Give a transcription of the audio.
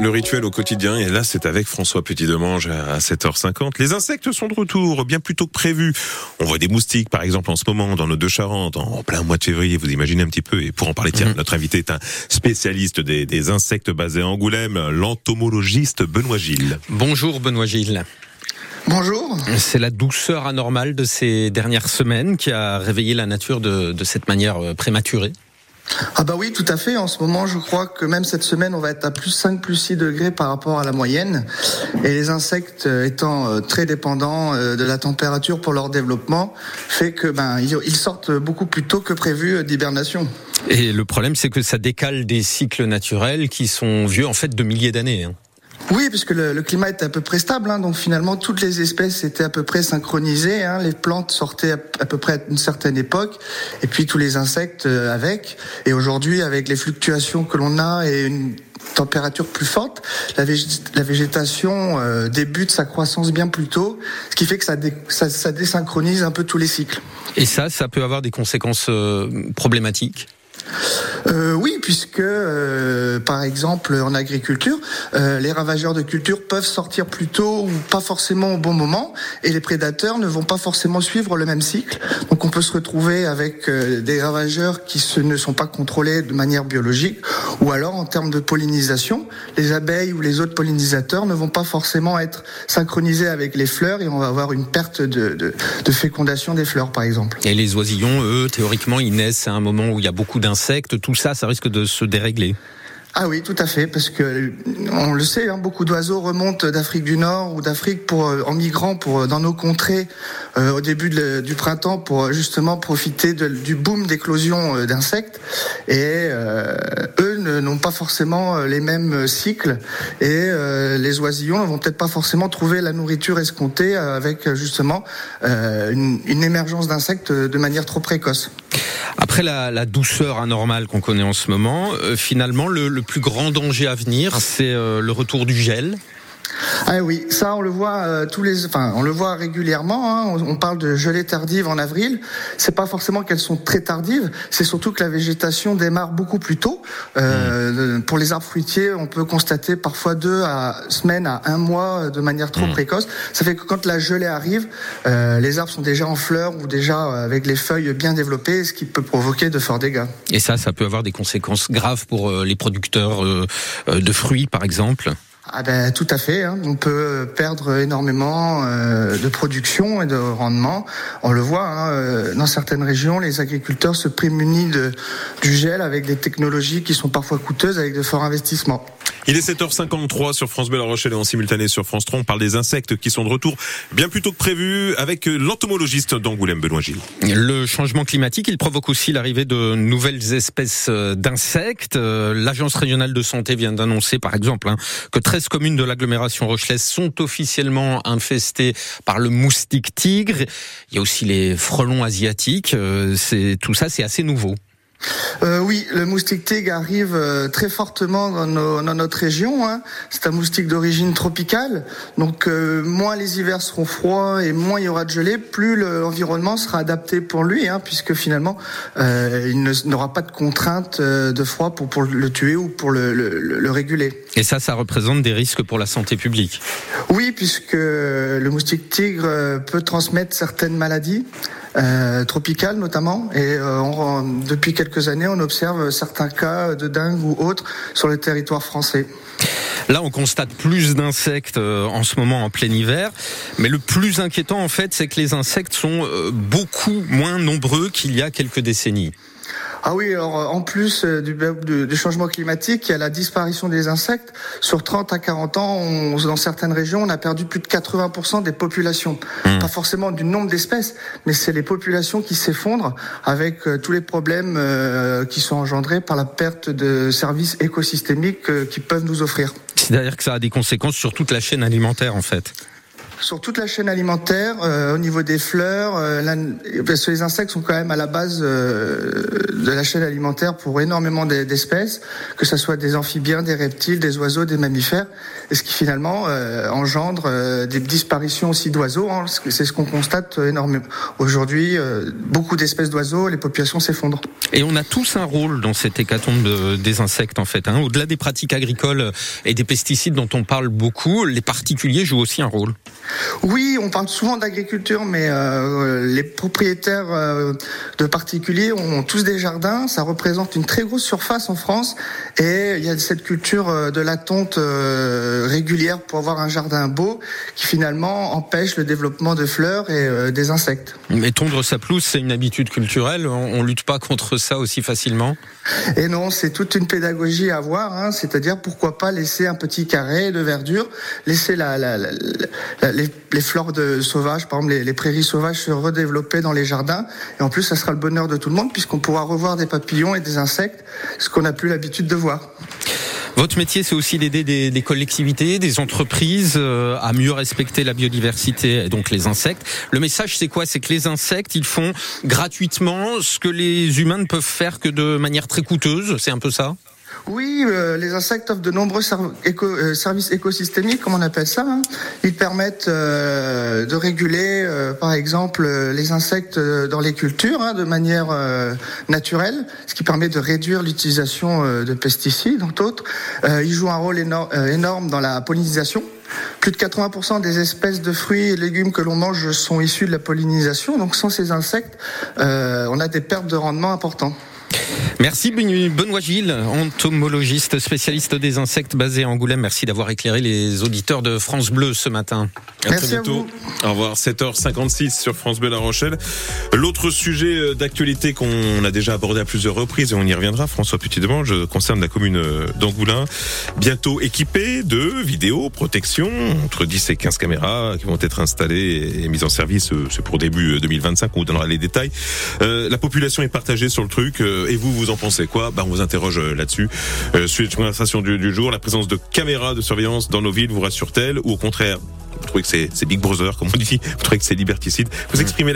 le rituel au quotidien. Et là, c'est avec François Petit-Demange à 7h50. Les insectes sont de retour, bien plus tôt que prévu. On voit des moustiques, par exemple, en ce moment, dans nos deux Charentes, en plein mois de février. Vous imaginez un petit peu. Et pour en parler, tiens, mhm. notre invité est un spécialiste des, des insectes basé à Angoulême, l'entomologiste Benoît Gilles. Bonjour, Benoît Gilles. Bonjour. C'est la douceur anormale de ces dernières semaines qui a réveillé la nature de, de cette manière euh, prématurée. Ah bah oui, tout à fait. En ce moment, je crois que même cette semaine, on va être à plus 5, plus 6 degrés par rapport à la moyenne. Et les insectes euh, étant euh, très dépendants euh, de la température pour leur développement, fait que ben ils sortent beaucoup plus tôt que prévu d'hibernation. Et le problème, c'est que ça décale des cycles naturels qui sont vieux en fait de milliers d'années. Hein. Oui, puisque le, le, climat était à peu près stable, hein, donc finalement toutes les espèces étaient à peu près synchronisées. Hein, les plantes sortaient à, peu près à une certaine époque, et puis tous les insectes euh, avec. Et aujourd'hui, avec les fluctuations que l'on a et une température plus forte, la, végétation euh, débute sa croissance bien plus tôt, ce qui fait que ça, ça, ça, désynchronise un peu tous les cycles. Et ça, ça peut avoir des conséquences euh, problématiques? Euh, oui, puisque euh, par exemple en agriculture, euh, les ravageurs de culture peuvent sortir plus tôt ou pas forcément au bon moment, et les prédateurs ne vont pas forcément suivre le même cycle. Donc on peut se retrouver avec des ravageurs qui ne sont pas contrôlés de manière biologique, ou alors en termes de pollinisation, les abeilles ou les autres pollinisateurs ne vont pas forcément être synchronisés avec les fleurs, et on va avoir une perte de, fécondation des fleurs, par exemple. Et les oisillons, eux, théoriquement, ils naissent à un moment où il y a beaucoup d'insectes, tout ça, ça risque de se dérégler. Ah oui, tout à fait, parce que on le sait, hein, beaucoup d'oiseaux remontent d'Afrique du Nord ou d'Afrique euh, en migrant euh, dans nos contrées euh, au début du printemps pour justement profiter du boom d'éclosion d'insectes. Et eux n'ont pas forcément les mêmes cycles et les oisillons vont peut-être pas forcément trouver la nourriture escomptée avec justement une émergence d'insectes de manière trop précoce. Après la, douceur anormale qu'on connaît en ce moment, euh, finalement, le, le, plus grand danger à venir, c'est euh, le retour du gel. Ah oui, ça on le voit euh, tous les, enfin on le voit régulièrement. Hein. On, parle de gelées tardives en avril. C'est pas forcément qu'elles sont très tardives, c'est surtout que la végétation démarre beaucoup plus tôt. Euh, mmh. Pour les arbres fruitiers, on peut constater parfois deux à semaines à un mois de manière trop mmh. précoce. Ça fait que quand la gelée arrive, euh, les arbres sont déjà en fleurs ou déjà avec les feuilles bien développées, ce qui peut provoquer de forts dégâts. Et ça, ça peut avoir des conséquences graves pour les producteurs de fruits, par exemple? Ah ben tout à fait. Hein. On peut perdre énormément euh, de production et de rendement. On le voit hein, euh, dans certaines régions, les agriculteurs se prémunissent de, du gel avec des technologies qui sont parfois coûteuses avec de forts investissements. Il est 7h53 sur France Bleu La Rochelle et en simultané sur France 3. On parle des insectes qui sont de retour bien plus tôt que prévu avec l'entomologiste d'Angoulême, Benoît Gilles. Le changement climatique, il provoque aussi l'arrivée de nouvelles espèces euh, d'insectes. Euh, L'Agence régionale de santé vient d'annoncer, par exemple, hein, que 13 communes de l'agglomération rochelaise sont officiellement infestées par le moustique tigre. Il y a aussi les frelons asiatiques. Euh, c'est tout ça, c'est assez nouveau. Euh, oui, le moustique tigre arrive euh, très fortement dans, notre région. Hein. C'est un moustique d'origine tropicale, donc euh, moins les hivers seront froids et moins il y aura de gelée, plus l'environnement sera adapté pour lui, hein, puisque finalement il n'aura pas de contraintes de froid pour, pour le tuer ou pour le, le, réguler. Et ça, ça représente des risques pour la santé publique. Oui, puisque le moustique tigre peut transmettre certaines maladies. Euh, tropicales notamment. Et euh, depuis quelques années, on observe certains cas de dingue ou autres sur le territoire français. Là, on constate plus d'insectes euh, en ce moment en plein hiver, mais le plus inquiétant en fait, c'est que les insectes sont beaucoup moins nombreux qu'il y a quelques décennies. Ah oui, alors euh, en plus euh, du, du, changement climatique, il y a la disparition des insectes. Sur 30 à 40 ans, on, dans certaines régions, on a perdu plus de 80% des populations. Hmm. Pas forcément du nombre d'espèces, mais c'est les populations qui s'effondrent avec euh, tous les problèmes qui sont engendrés par la perte de services écosystémiques qui peuvent nous offrir. C'est-à-dire que ça a des conséquences sur toute la chaîne alimentaire en fait. Sur toute la chaîne alimentaire, euh, au niveau des fleurs, euh, parce que les insectes sont quand même à la base euh, de la chaîne alimentaire pour énormément d'espèces, que ce soit des amphibiens, des reptiles, des oiseaux, des mammifères, et ce qui finalement engendre des disparitions aussi d'oiseaux. Hein, c'est ce qu'on constate énormément. Aujourd'hui, beaucoup d'espèces d'oiseaux, les populations s'effondrent. Et on a tous un rôle dans cette hécatombe de, des insectes en fait. Hein. Au-delà des pratiques agricoles et des pesticides dont on parle beaucoup, les particuliers jouent aussi un rôle. Oui, on parle souvent d'agriculture, mais euh, les propriétaires euh, de particuliers ont tous des jardins. Ça représente une très grosse surface en France, et il y a cette culture euh, de la tonte régulière pour avoir un jardin beau, qui finalement empêche le développement de fleurs et des insectes. Mais tondre sa pelouse, c'est une habitude culturelle. On, on lutte pas contre ça aussi facilement. Et non, c'est toute une pédagogie à avoir. Hein, C'est-à-dire pourquoi pas laisser un petit carré de verdure, laisser la, la, les, les, fleurs sauvages, par exemple les, les, prairies sauvages, se redévelopper dans les jardins. Et en plus, ça sera le bonheur de tout le monde puisqu'on pourra revoir des papillons et des insectes, ce qu'on n'a plus l'habitude de voir. Votre métier, c'est aussi d'aider des, des, collectivités, des entreprises euh, à mieux respecter la biodiversité et donc les insectes. Le message, c'est quoi? C'est que les insectes, ils font gratuitement ce que les humains ne peuvent faire que de manière très coûteuse. C'est un peu ça? Oui, euh, les insectes offrent de nombreux euh, services écosystémiques, comme on appelle ça. Hein. Ils permettent euh, de réguler, par exemple, les insectes dans les cultures hein, de manière naturelle, ce qui permet de réduire l'utilisation de pesticides, entre autres. ils jouent un rôle énorme dans la pollinisation. Plus de 80% des espèces de fruits et légumes que l'on mange sont issus de la pollinisation. Donc sans ces insectes, on a des pertes de rendement importantes. Merci Benoît Gilles, entomologiste spécialiste des insectes basé à Angoulême. Merci d'avoir éclairé les auditeurs de France Bleu ce matin. À très bientôt. Au revoir. 7h56 sur France Bleu La Rochelle. L'autre sujet euh, d'actualité qu'on a déjà abordé à plusieurs reprises et on y reviendra, François Petit-Demange, concerne la commune euh, d'Angoulin. Bientôt équipée de vidéos protection, entre 10 et 15 caméras qui vont être installées et mises en service. Euh, c'est pour début 2025. On vous donnera les détails. Euh, la population est partagée sur le truc. Et vous, vous en pensez quoi? Bah, On vous interroge euh, là-dessus. Euh, suite de conversation du, du, jour, la présence de caméras de surveillance dans nos villes vous rassure-t-elle? Ou au contraire, vous trouvez que c'est Big Brother, comme on dit? Vous trouvez que c'est liberticide? Vous exprimez